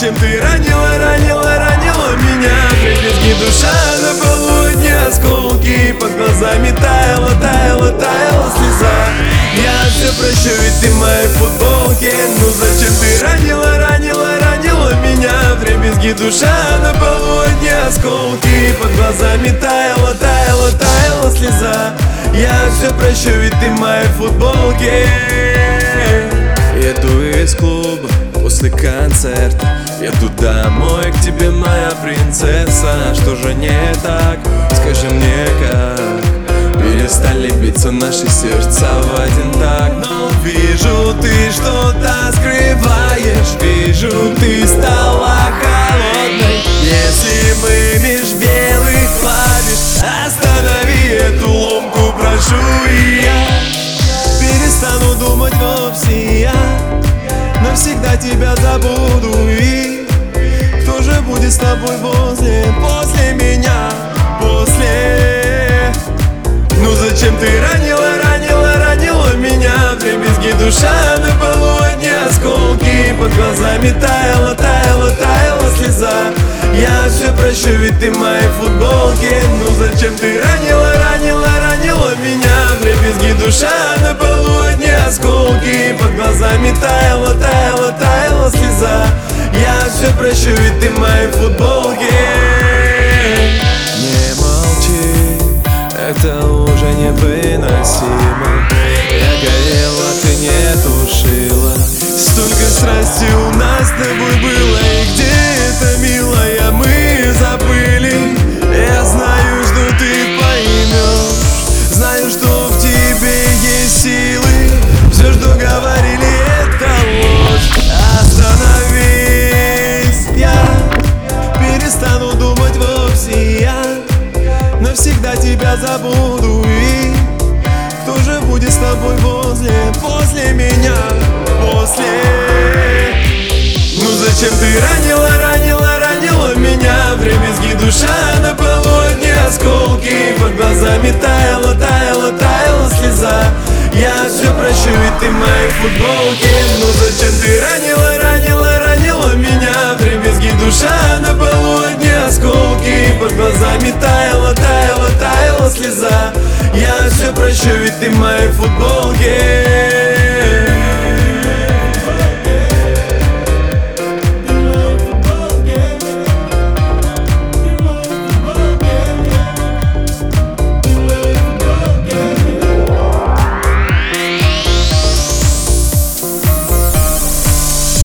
Чем ты ранила, ранила, ранила меня. Припитки душа на полудне осколки Под глазами таяла, таяла, таяла слеза. Я все прощу, ведь ты в моей футболке. Ну зачем ты ранила, ранила, ранила меня? Трепетки душа на полудне осколки Под глазами таяла, таяла, таяла слеза. Я все прощу, ведь ты в моей футболке. Еду из клуба после концерта. Еду домой к тебе, моя принцесса. Что же не так? Скажи мне как? Перестали биться наши сердца в один так. Но вижу, ты что-то скрываешь. Вижу, тебя забуду. И Кто же будет с тобой возле, после меня, после? Ну зачем ты ранила, ранила, ранила меня? В дребезги душа на полу одни осколки Под глазами таяла, таяла, таяла слеза. Я все прощу, ведь ты в моей футболке Ну зачем ты ранила, Прощу, ведь ты в моей футболке Не молчи, это уже невыносимо. Я горела, ты не тушила. Столько страсти у нас с тобой было И где это, милая, мы забыли? Я знаю, что ты поймешь. Знаю, что в тебе есть силы Навсегда тебя забуду. И Кто же будет с тобой возле, после меня, после Ну зачем ты ранила, ранила, ранила меня? В дребезги душа на полу одни осколки Под глазами таяла, таяла, таяла слеза. Я все прощу, ведь ты в моей футболке. Ну зачем Najljepše biti moje futbolke.